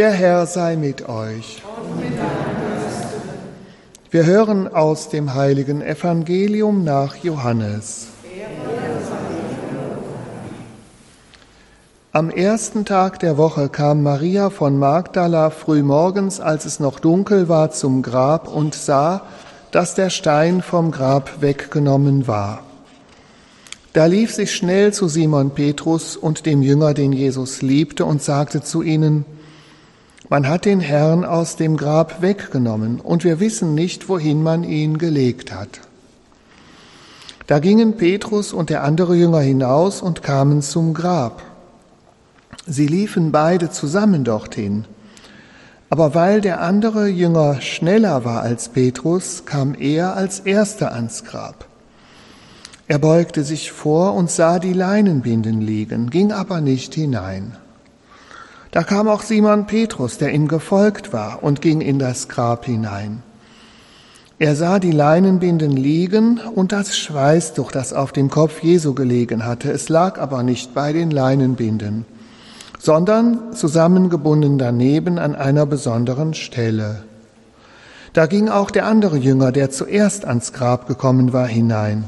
Der Herr sei mit euch. Wir hören aus dem heiligen Evangelium nach Johannes. Am ersten Tag der Woche kam Maria von Magdala frühmorgens, als es noch dunkel war, zum Grab und sah, dass der Stein vom Grab weggenommen war. Da lief sie schnell zu Simon Petrus und dem Jünger, den Jesus liebte, und sagte zu ihnen, man hat den Herrn aus dem Grab weggenommen und wir wissen nicht, wohin man ihn gelegt hat. Da gingen Petrus und der andere Jünger hinaus und kamen zum Grab. Sie liefen beide zusammen dorthin. Aber weil der andere Jünger schneller war als Petrus, kam er als erster ans Grab. Er beugte sich vor und sah die Leinenbinden liegen, ging aber nicht hinein. Da kam auch Simon Petrus, der ihm gefolgt war, und ging in das Grab hinein. Er sah die Leinenbinden liegen und das Schweißtuch, das auf dem Kopf Jesu gelegen hatte. Es lag aber nicht bei den Leinenbinden, sondern zusammengebunden daneben an einer besonderen Stelle. Da ging auch der andere Jünger, der zuerst ans Grab gekommen war, hinein.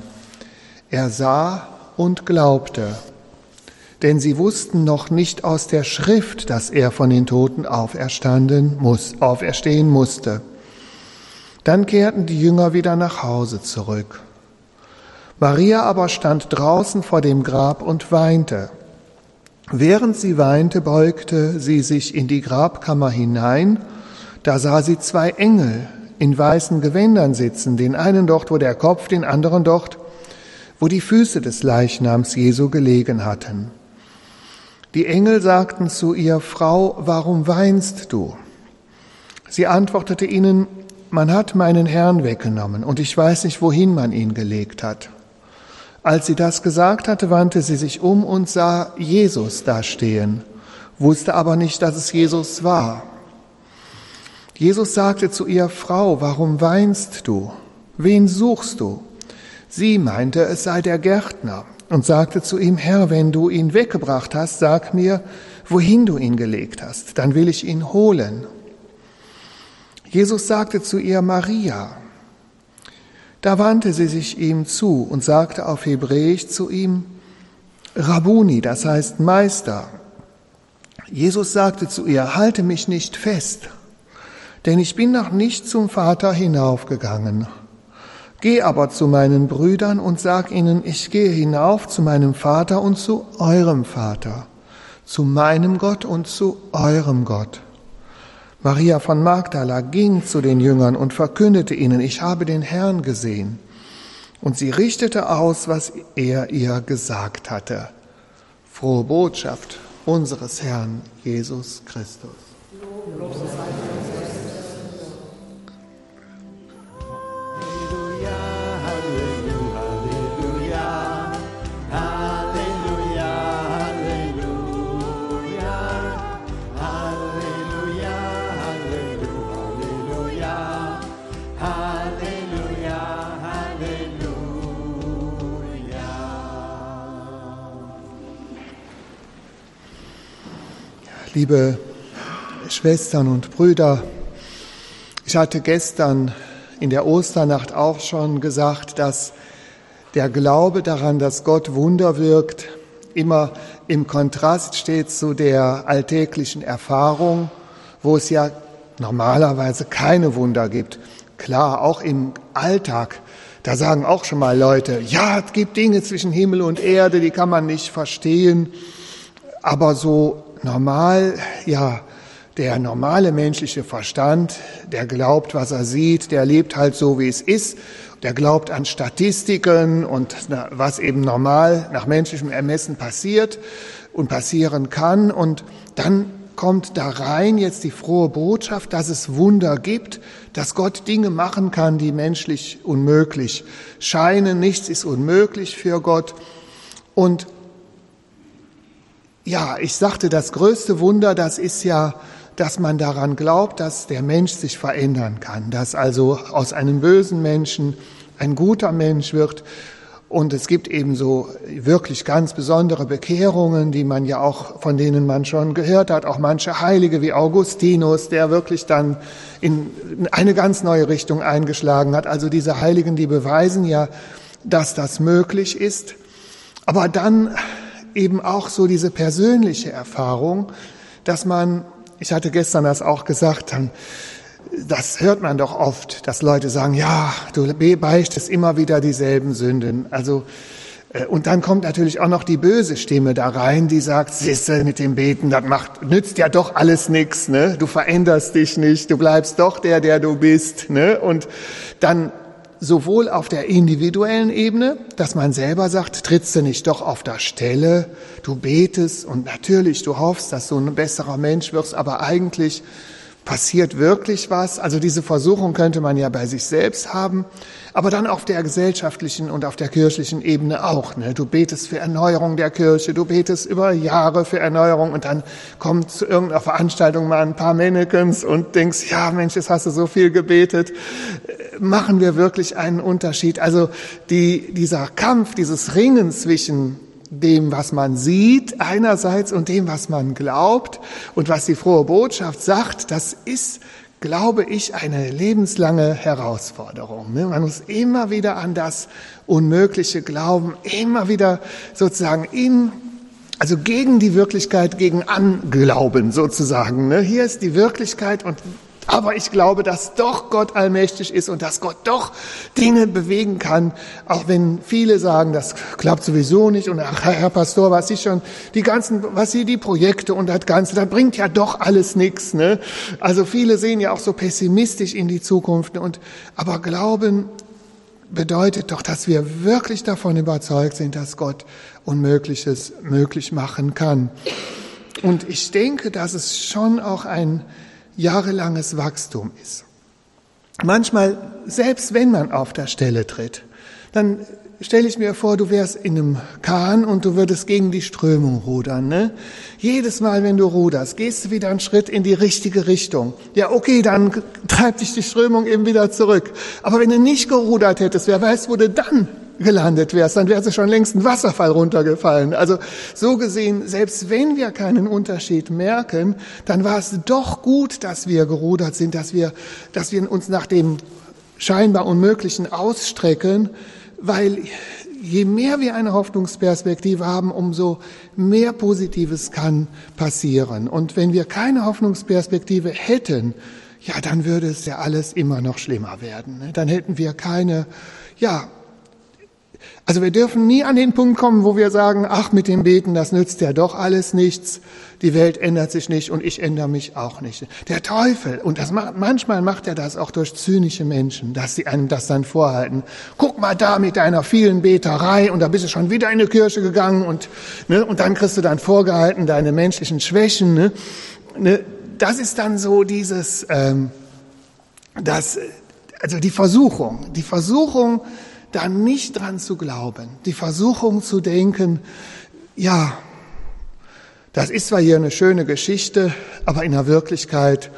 Er sah und glaubte denn sie wussten noch nicht aus der Schrift, dass er von den Toten auferstanden muss, auferstehen musste. Dann kehrten die Jünger wieder nach Hause zurück. Maria aber stand draußen vor dem Grab und weinte. Während sie weinte, beugte sie sich in die Grabkammer hinein, da sah sie zwei Engel in weißen Gewändern sitzen, den einen dort, wo der Kopf, den anderen dort, wo die Füße des Leichnams Jesu gelegen hatten. Die Engel sagten zu ihr, Frau, warum weinst du? Sie antwortete ihnen, man hat meinen Herrn weggenommen und ich weiß nicht, wohin man ihn gelegt hat. Als sie das gesagt hatte, wandte sie sich um und sah Jesus da stehen, wusste aber nicht, dass es Jesus war. Jesus sagte zu ihr, Frau, warum weinst du? Wen suchst du? Sie meinte, es sei der Gärtner und sagte zu ihm, Herr, wenn du ihn weggebracht hast, sag mir, wohin du ihn gelegt hast, dann will ich ihn holen. Jesus sagte zu ihr, Maria. Da wandte sie sich ihm zu und sagte auf Hebräisch zu ihm, Rabuni, das heißt Meister. Jesus sagte zu ihr, halte mich nicht fest, denn ich bin noch nicht zum Vater hinaufgegangen. Geh aber zu meinen Brüdern und sag ihnen, ich gehe hinauf zu meinem Vater und zu eurem Vater, zu meinem Gott und zu eurem Gott. Maria von Magdala ging zu den Jüngern und verkündete ihnen, ich habe den Herrn gesehen. Und sie richtete aus, was er ihr gesagt hatte. Frohe Botschaft unseres Herrn Jesus Christus. Lob Liebe Schwestern und Brüder, ich hatte gestern in der Osternacht auch schon gesagt, dass der Glaube daran, dass Gott Wunder wirkt, immer im Kontrast steht zu der alltäglichen Erfahrung, wo es ja normalerweise keine Wunder gibt. Klar, auch im Alltag, da sagen auch schon mal Leute, ja, es gibt Dinge zwischen Himmel und Erde, die kann man nicht verstehen. Aber so normal, ja, der normale menschliche Verstand, der glaubt, was er sieht, der lebt halt so, wie es ist, der glaubt an Statistiken und was eben normal nach menschlichem Ermessen passiert und passieren kann. Und dann kommt da rein jetzt die frohe Botschaft, dass es Wunder gibt, dass Gott Dinge machen kann, die menschlich unmöglich scheinen. Nichts ist unmöglich für Gott. Und ja, ich sagte, das größte Wunder, das ist ja, dass man daran glaubt, dass der Mensch sich verändern kann, dass also aus einem bösen Menschen ein guter Mensch wird. Und es gibt eben so wirklich ganz besondere Bekehrungen, die man ja auch, von denen man schon gehört hat, auch manche Heilige wie Augustinus, der wirklich dann in eine ganz neue Richtung eingeschlagen hat. Also diese Heiligen, die beweisen ja, dass das möglich ist. Aber dann eben auch so diese persönliche Erfahrung, dass man, ich hatte gestern das auch gesagt, dann, das hört man doch oft, dass Leute sagen, ja, du beichtest immer wieder dieselben Sünden. Also, äh, und dann kommt natürlich auch noch die böse Stimme da rein, die sagt, siehste, mit dem Beten, das macht, nützt ja doch alles nichts, ne? Du veränderst dich nicht, du bleibst doch der, der du bist, ne? Und dann sowohl auf der individuellen Ebene, dass man selber sagt, trittst du nicht doch auf der Stelle, du betest und natürlich du hoffst, dass du ein besserer Mensch wirst, aber eigentlich Passiert wirklich was? Also diese Versuchung könnte man ja bei sich selbst haben, aber dann auf der gesellschaftlichen und auf der kirchlichen Ebene auch. Ne? Du betest für Erneuerung der Kirche, du betest über Jahre für Erneuerung und dann kommt zu irgendeiner Veranstaltung mal ein paar Mannequins und denkst, ja Mensch, jetzt hast du so viel gebetet. Machen wir wirklich einen Unterschied? Also die, dieser Kampf, dieses Ringen zwischen dem, was man sieht einerseits und dem, was man glaubt und was die frohe Botschaft sagt, das ist, glaube ich, eine lebenslange Herausforderung. Ne? Man muss immer wieder an das Unmögliche glauben, immer wieder sozusagen in also gegen die Wirklichkeit, gegen Anglauben sozusagen. Ne? Hier ist die Wirklichkeit und aber ich glaube, dass doch Gott allmächtig ist und dass Gott doch Dinge bewegen kann, auch wenn viele sagen, das klappt sowieso nicht und ach, Herr Pastor, was ich schon, die ganzen, was Sie, die Projekte und das Ganze, da bringt ja doch alles nichts. Ne? Also viele sehen ja auch so pessimistisch in die Zukunft und aber Glauben bedeutet doch, dass wir wirklich davon überzeugt sind, dass Gott Unmögliches möglich machen kann. Und ich denke, dass es schon auch ein jahrelanges Wachstum ist. Manchmal, selbst wenn man auf der Stelle tritt, dann stelle ich mir vor, du wärst in einem Kahn und du würdest gegen die Strömung rudern. Ne? Jedes Mal, wenn du ruderst, gehst du wieder einen Schritt in die richtige Richtung. Ja, okay, dann treibt dich die Strömung eben wieder zurück. Aber wenn du nicht gerudert hättest, wer weiß, wo du dann gelandet wärst, dann wärst du schon längst ein Wasserfall runtergefallen. Also so gesehen, selbst wenn wir keinen Unterschied merken, dann war es doch gut, dass wir gerudert sind, dass wir, dass wir uns nach dem scheinbar Unmöglichen ausstrecken, weil je mehr wir eine Hoffnungsperspektive haben, umso mehr Positives kann passieren. Und wenn wir keine Hoffnungsperspektive hätten, ja, dann würde es ja alles immer noch schlimmer werden. Dann hätten wir keine, ja, also wir dürfen nie an den Punkt kommen, wo wir sagen, ach, mit dem Beten, das nützt ja doch alles nichts. Die Welt ändert sich nicht und ich ändere mich auch nicht. Der Teufel, und das macht, manchmal macht er das auch durch zynische Menschen, dass sie einem das dann vorhalten. Guck mal da mit deiner vielen Beterei und da bist du schon wieder in die Kirche gegangen und, ne, und dann kriegst du dann vorgehalten deine menschlichen Schwächen. Ne, ne, das ist dann so dieses, ähm, das, also die Versuchung, die Versuchung, da nicht dran zu glauben, die Versuchung zu denken, ja, das ist zwar hier eine schöne Geschichte, aber in der Wirklichkeit,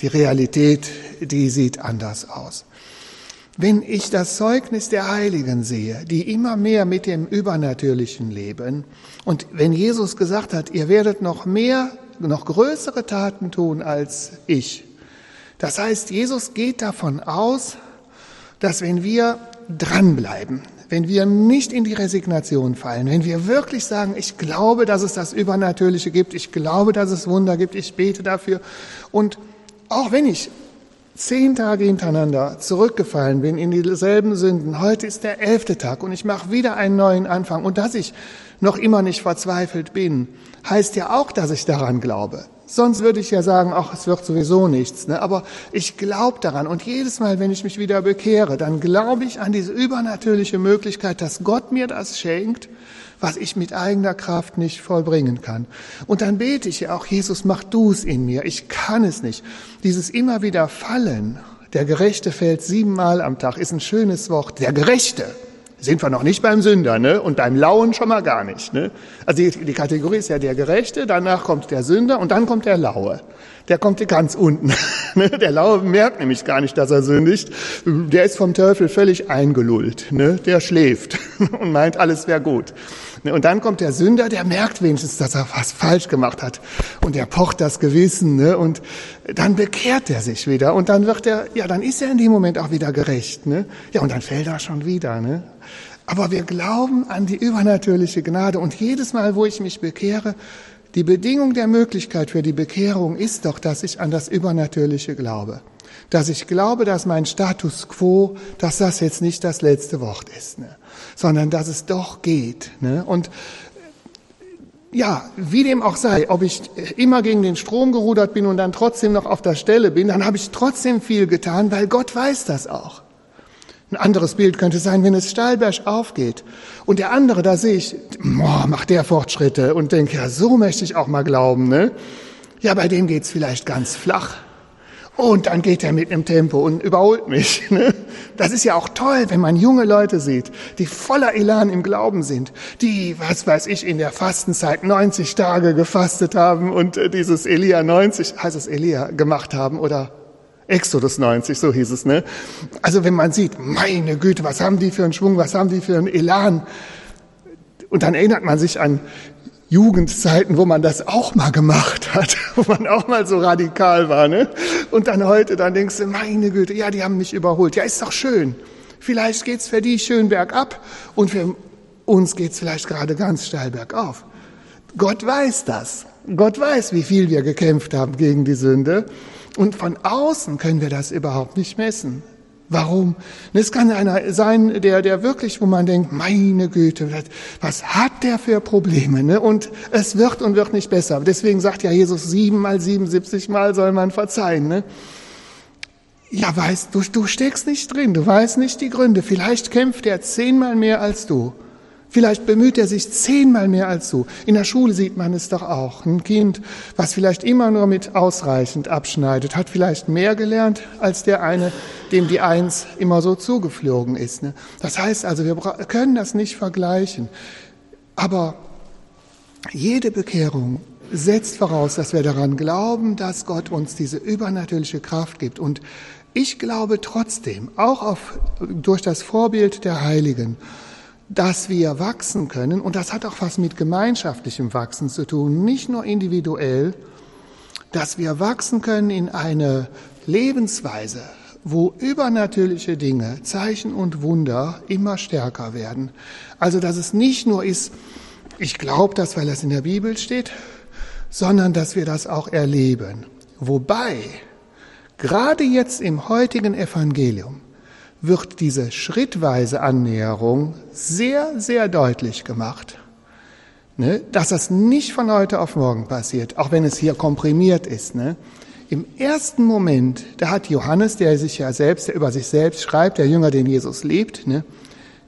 die Realität, die sieht anders aus. Wenn ich das Zeugnis der Heiligen sehe, die immer mehr mit dem Übernatürlichen leben, und wenn Jesus gesagt hat, ihr werdet noch mehr, noch größere Taten tun als ich, das heißt, Jesus geht davon aus, dass wenn wir dranbleiben, wenn wir nicht in die Resignation fallen, wenn wir wirklich sagen, ich glaube, dass es das Übernatürliche gibt, ich glaube, dass es Wunder gibt, ich bete dafür. Und auch wenn ich zehn Tage hintereinander zurückgefallen bin in dieselben Sünden, heute ist der elfte Tag und ich mache wieder einen neuen Anfang und dass ich noch immer nicht verzweifelt bin, heißt ja auch, dass ich daran glaube. Sonst würde ich ja sagen, ach, es wird sowieso nichts. Ne? Aber ich glaube daran. Und jedes Mal, wenn ich mich wieder bekehre, dann glaube ich an diese übernatürliche Möglichkeit, dass Gott mir das schenkt, was ich mit eigener Kraft nicht vollbringen kann. Und dann bete ich ja auch, Jesus, mach du es in mir. Ich kann es nicht. Dieses immer wieder Fallen, der Gerechte fällt siebenmal am Tag, ist ein schönes Wort. Der Gerechte sind wir noch nicht beim Sünder, ne? Und beim Lauen schon mal gar nicht, ne? Also die, die Kategorie ist ja der Gerechte, danach kommt der Sünder und dann kommt der Laue. der kommt ganz unten. Ne? Der Laue merkt nämlich gar nicht, dass er sündigt. Der ist vom Teufel völlig eingelullt. Ne? Der schläft und meint, alles wäre gut. Ne? Und dann kommt der Sünder, der merkt wenigstens, dass er was falsch gemacht hat. Und er pocht das Gewissen. Und dann bekehrt er sich wieder. Und dann wird er, ja, dann ist er in dem Moment auch wieder gerecht. Ja, und dann fällt er schon wieder. Aber wir glauben an die übernatürliche Gnade. Und jedes Mal, wo ich mich bekehre, die Bedingung der Möglichkeit für die Bekehrung ist doch, dass ich an das Übernatürliche glaube. Dass ich glaube, dass mein Status quo, dass das jetzt nicht das letzte Wort ist, ne? sondern dass es doch geht. Ne? Und ja, wie dem auch sei, ob ich immer gegen den Strom gerudert bin und dann trotzdem noch auf der Stelle bin, dann habe ich trotzdem viel getan, weil Gott weiß das auch. Ein anderes Bild könnte sein, wenn es steilberg aufgeht und der andere, da sehe ich, boah, macht der Fortschritte und denke, ja, so möchte ich auch mal glauben, ne? Ja, bei dem geht's vielleicht ganz flach. Und dann geht er mit einem Tempo und überholt mich. Ne? Das ist ja auch toll, wenn man junge Leute sieht, die voller Elan im Glauben sind, die, was weiß ich, in der Fastenzeit 90 Tage gefastet haben und äh, dieses Elia 90, heißt es Elia, gemacht haben oder Exodus 90, so hieß es, ne? Also wenn man sieht, meine Güte, was haben die für einen Schwung, was haben die für einen Elan? Und dann erinnert man sich an Jugendzeiten, wo man das auch mal gemacht hat, wo man auch mal so radikal war, ne? Und dann heute, dann denkst du, meine Güte, ja, die haben mich überholt. Ja, ist doch schön. Vielleicht geht's für die schön bergab und für uns geht's vielleicht gerade ganz steil bergauf. Gott weiß das. Gott weiß, wie viel wir gekämpft haben gegen die Sünde. Und von außen können wir das überhaupt nicht messen. Warum? Es kann einer sein, der, der wirklich, wo man denkt, meine Güte, was hat der für Probleme? Ne? Und es wird und wird nicht besser. Deswegen sagt ja Jesus, siebenmal, siebenundsiebzig Mal soll man verzeihen. Ne? Ja, weißt du, du steckst nicht drin, du weißt nicht die Gründe. Vielleicht kämpft er zehnmal mehr als du. Vielleicht bemüht er sich zehnmal mehr als du. In der Schule sieht man es doch auch. Ein Kind, was vielleicht immer nur mit ausreichend abschneidet, hat vielleicht mehr gelernt als der eine, dem die Eins immer so zugeflogen ist. Ne? Das heißt also, wir können das nicht vergleichen. Aber jede Bekehrung setzt voraus, dass wir daran glauben, dass Gott uns diese übernatürliche Kraft gibt. Und ich glaube trotzdem, auch auf, durch das Vorbild der Heiligen, dass wir wachsen können, und das hat auch was mit gemeinschaftlichem Wachsen zu tun, nicht nur individuell, dass wir wachsen können in eine Lebensweise, wo übernatürliche Dinge, Zeichen und Wunder immer stärker werden. Also dass es nicht nur ist, ich glaube das, weil das in der Bibel steht, sondern dass wir das auch erleben. Wobei, gerade jetzt im heutigen Evangelium, wird diese schrittweise Annäherung sehr, sehr deutlich gemacht. Ne? Dass das nicht von heute auf morgen passiert, auch wenn es hier komprimiert ist. Ne? Im ersten Moment, da hat Johannes, der sich ja selbst, der über sich selbst schreibt, der Jünger, den Jesus liebt, ne?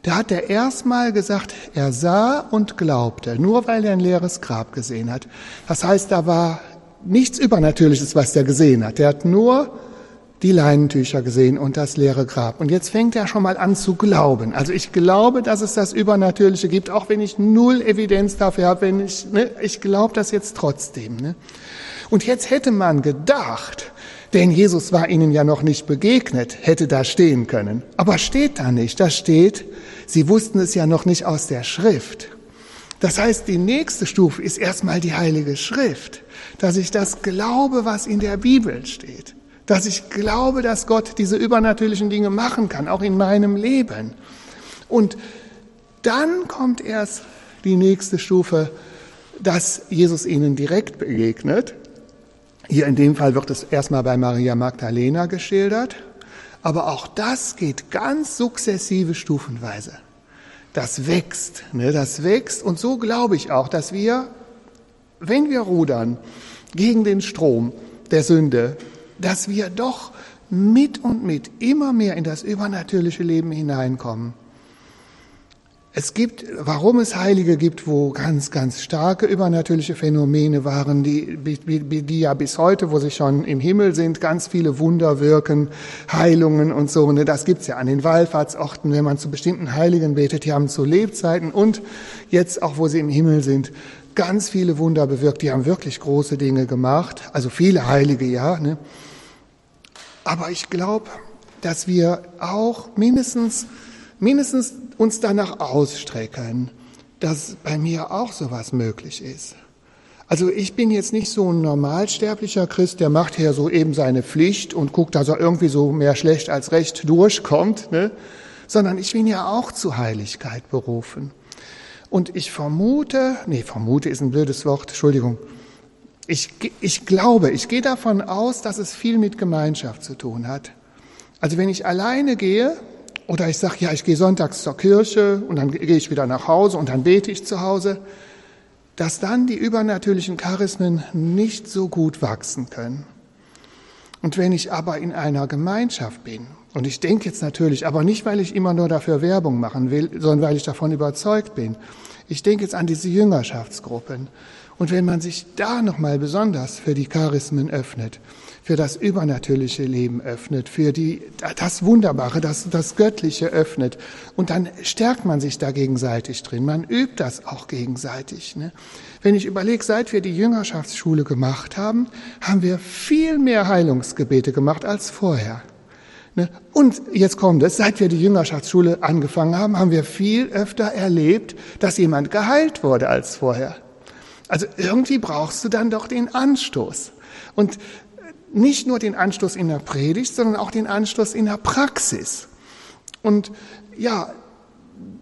da hat er erstmal gesagt, er sah und glaubte, nur weil er ein leeres Grab gesehen hat. Das heißt, da war nichts Übernatürliches, was er gesehen hat. Er hat nur die Leinentücher gesehen und das leere Grab. Und jetzt fängt er schon mal an zu glauben. Also ich glaube, dass es das Übernatürliche gibt, auch wenn ich null Evidenz dafür habe, wenn ich, ne, ich glaube das jetzt trotzdem. Ne? Und jetzt hätte man gedacht, denn Jesus war ihnen ja noch nicht begegnet, hätte da stehen können. Aber steht da nicht. Da steht, sie wussten es ja noch nicht aus der Schrift. Das heißt, die nächste Stufe ist erstmal die Heilige Schrift, dass ich das glaube, was in der Bibel steht dass ich glaube, dass Gott diese übernatürlichen Dinge machen kann, auch in meinem Leben. Und dann kommt erst die nächste Stufe, dass Jesus ihnen direkt begegnet. Hier in dem Fall wird es erstmal bei Maria Magdalena geschildert, aber auch das geht ganz sukzessive stufenweise. Das wächst, ne, das wächst und so glaube ich auch, dass wir, wenn wir rudern gegen den Strom der Sünde, dass wir doch mit und mit immer mehr in das übernatürliche Leben hineinkommen. Es gibt, warum es Heilige gibt, wo ganz, ganz starke übernatürliche Phänomene waren, die, die, ja bis heute, wo sie schon im Himmel sind, ganz viele Wunder wirken, Heilungen und so. Ne, das gibt's ja an den Wallfahrtsorten, wenn man zu bestimmten Heiligen betet, die haben zu Lebzeiten und jetzt auch, wo sie im Himmel sind, ganz viele Wunder bewirkt. Die haben wirklich große Dinge gemacht, also viele Heilige, ja. Ne? Aber ich glaube, dass wir auch mindestens, mindestens uns danach ausstrecken, dass bei mir auch sowas möglich ist. Also ich bin jetzt nicht so ein normalsterblicher Christ, der macht hier so eben seine Pflicht und guckt, dass er irgendwie so mehr schlecht als recht durchkommt, ne? sondern ich bin ja auch zu Heiligkeit berufen. Und ich vermute, nee, vermute ist ein blödes Wort, Entschuldigung. Ich, ich glaube, ich gehe davon aus, dass es viel mit Gemeinschaft zu tun hat. Also wenn ich alleine gehe oder ich sage, ja, ich gehe sonntags zur Kirche und dann gehe ich wieder nach Hause und dann bete ich zu Hause, dass dann die übernatürlichen Charismen nicht so gut wachsen können. Und wenn ich aber in einer Gemeinschaft bin, und ich denke jetzt natürlich, aber nicht, weil ich immer nur dafür Werbung machen will, sondern weil ich davon überzeugt bin. Ich denke jetzt an diese Jüngerschaftsgruppen. Und wenn man sich da nochmal besonders für die Charismen öffnet, für das übernatürliche Leben öffnet, für die, das Wunderbare, das, das Göttliche öffnet. Und dann stärkt man sich da gegenseitig drin. Man übt das auch gegenseitig. Ne? Wenn ich überlege, seit wir die Jüngerschaftsschule gemacht haben, haben wir viel mehr Heilungsgebete gemacht als vorher. Ne? Und jetzt kommt es, seit wir die Jüngerschaftsschule angefangen haben, haben wir viel öfter erlebt, dass jemand geheilt wurde als vorher. Also irgendwie brauchst du dann doch den Anstoß. Und nicht nur den Anstoß in der Predigt, sondern auch den Anstoß in der Praxis. Und ja,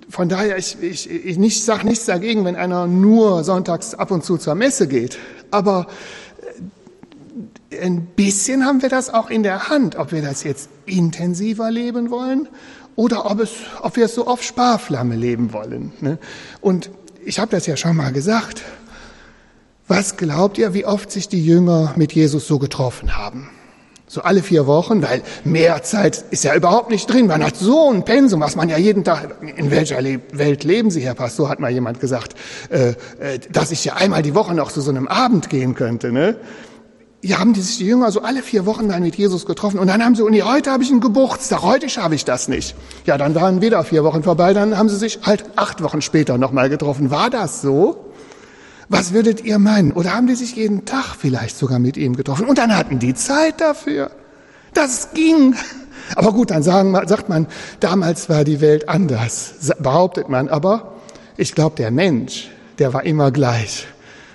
von daher, ich, ich, ich nicht, sage nichts dagegen, wenn einer nur sonntags ab und zu zur Messe geht. Aber ein bisschen haben wir das auch in der Hand, ob wir das jetzt intensiver leben wollen oder ob, es, ob wir es so auf Sparflamme leben wollen. Ne? Und ich habe das ja schon mal gesagt. Was glaubt ihr, wie oft sich die Jünger mit Jesus so getroffen haben? So alle vier Wochen, weil mehr Zeit ist ja überhaupt nicht drin. Man hat so ein Pensum, was man ja jeden Tag, in welcher Le Welt leben Sie, Herr Pastor, hat mal jemand gesagt, äh, äh, dass ich ja einmal die Woche noch zu so einem Abend gehen könnte. Ne? Ja, haben die sich die Jünger so alle vier Wochen dann mit Jesus getroffen und dann haben sie, und heute habe ich einen Geburtstag, heute schaffe ich das nicht. Ja, dann waren wieder vier Wochen vorbei, dann haben sie sich halt acht Wochen später nochmal getroffen. War das so? Was würdet ihr meinen? Oder haben die sich jeden Tag vielleicht sogar mit ihm getroffen? Und dann hatten die Zeit dafür. Das ging. Aber gut, dann sagen, sagt man, damals war die Welt anders, behauptet man. Aber ich glaube, der Mensch, der war immer gleich.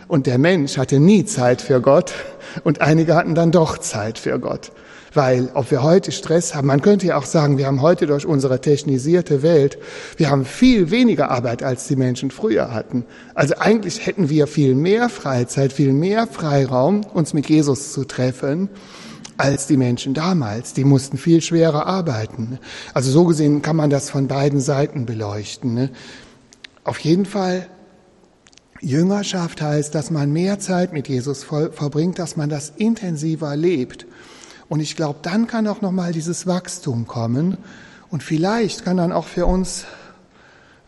Und der Mensch hatte nie Zeit für Gott. Und einige hatten dann doch Zeit für Gott. Weil ob wir heute Stress haben, man könnte ja auch sagen, wir haben heute durch unsere technisierte Welt, wir haben viel weniger Arbeit, als die Menschen früher hatten. Also eigentlich hätten wir viel mehr Freizeit, viel mehr Freiraum, uns mit Jesus zu treffen als die Menschen damals. Die mussten viel schwerer arbeiten. Also so gesehen kann man das von beiden Seiten beleuchten. Ne? Auf jeden Fall, Jüngerschaft heißt, dass man mehr Zeit mit Jesus verbringt, dass man das intensiver lebt. Und ich glaube, dann kann auch nochmal dieses Wachstum kommen. Und vielleicht kann dann auch für uns,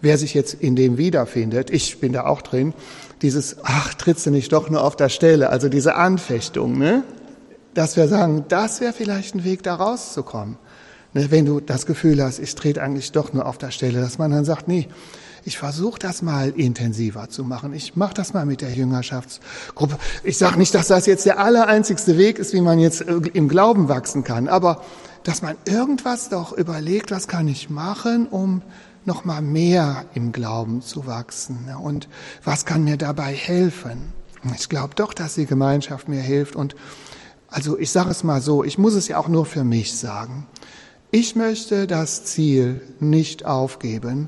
wer sich jetzt in dem wiederfindet, ich bin da auch drin, dieses, ach, trittst du nicht doch nur auf der Stelle, also diese Anfechtung, ne? dass wir sagen, das wäre vielleicht ein Weg, da rauszukommen. Ne? Wenn du das Gefühl hast, ich trete eigentlich doch nur auf der Stelle, dass man dann sagt, nee, ich versuche das mal intensiver zu machen. Ich mache das mal mit der Jüngerschaftsgruppe. Ich sage nicht, dass das jetzt der allereinzigste Weg ist, wie man jetzt äh, im Glauben wachsen kann, aber dass man irgendwas doch überlegt, was kann ich machen, um noch mal mehr im Glauben zu wachsen und was kann mir dabei helfen. Ich glaube doch, dass die Gemeinschaft mir hilft und also ich sage es mal so, ich muss es ja auch nur für mich sagen. Ich möchte das Ziel nicht aufgeben,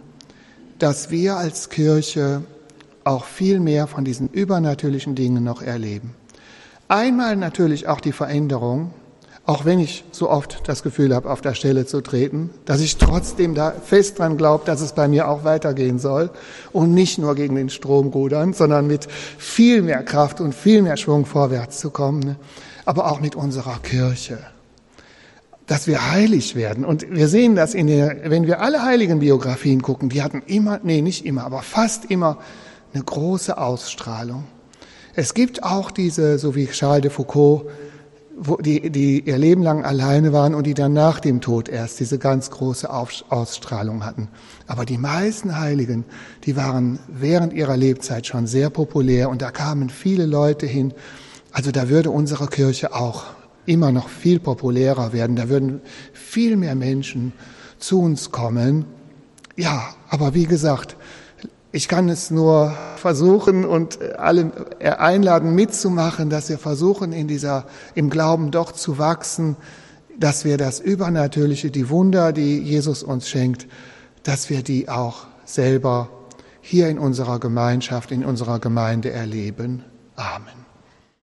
dass wir als Kirche auch viel mehr von diesen übernatürlichen Dingen noch erleben. Einmal natürlich auch die Veränderung, auch wenn ich so oft das Gefühl habe, auf der Stelle zu treten, dass ich trotzdem da fest dran glaube, dass es bei mir auch weitergehen soll. Und nicht nur gegen den Strom rudern, sondern mit viel mehr Kraft und viel mehr Schwung vorwärts zu kommen, aber auch mit unserer Kirche dass wir heilig werden. Und wir sehen das in der, wenn wir alle heiligen Biografien gucken, die hatten immer, nee, nicht immer, aber fast immer eine große Ausstrahlung. Es gibt auch diese, so wie Charles de Foucault, wo die, die ihr Leben lang alleine waren und die dann nach dem Tod erst diese ganz große Ausstrahlung hatten. Aber die meisten Heiligen, die waren während ihrer Lebzeit schon sehr populär und da kamen viele Leute hin. Also da würde unsere Kirche auch immer noch viel populärer werden. Da würden viel mehr Menschen zu uns kommen. Ja, aber wie gesagt, ich kann es nur versuchen und alle einladen mitzumachen, dass wir versuchen, in dieser, im Glauben doch zu wachsen, dass wir das Übernatürliche, die Wunder, die Jesus uns schenkt, dass wir die auch selber hier in unserer Gemeinschaft, in unserer Gemeinde erleben. Amen.